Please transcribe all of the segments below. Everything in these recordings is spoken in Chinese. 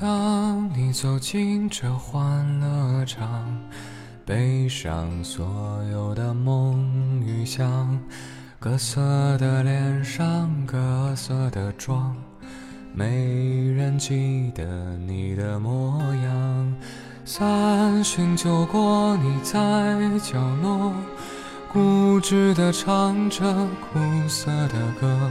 当你走进这欢乐场，背上所有的梦与想，各色的脸上，各色的妆，没人记得你的模样。三巡酒过，你在角落，固执地唱着苦涩的歌。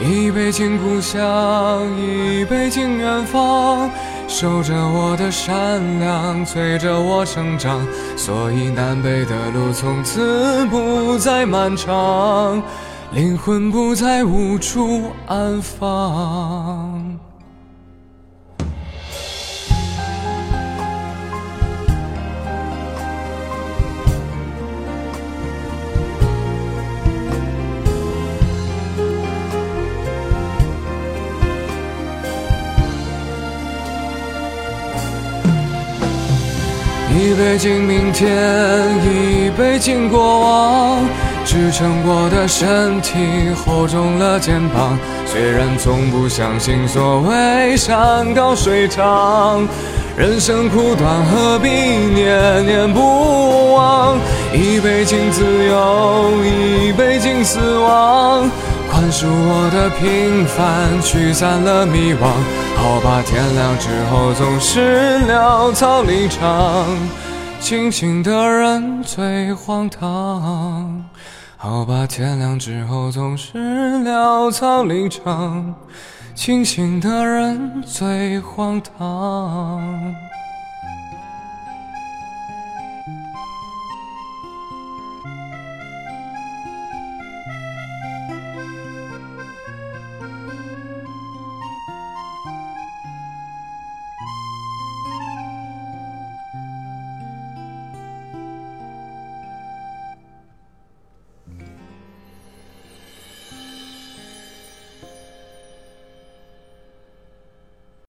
一杯敬故乡，一杯敬远方，守着我的善良，催着我成长。所以南北的路从此不再漫长，灵魂不再无处安放。一杯敬明天，一杯敬过往，支撑我的身体厚重了肩膀。虽然从不相信所谓山高水长，人生苦短，何必念念不忘？一杯敬自由，死亡，宽恕我的平凡，驱散了迷惘。好吧，天亮之后总是潦草离场，清醒的人最荒唐。好吧，天亮之后总是潦草离场，清醒的人最荒唐。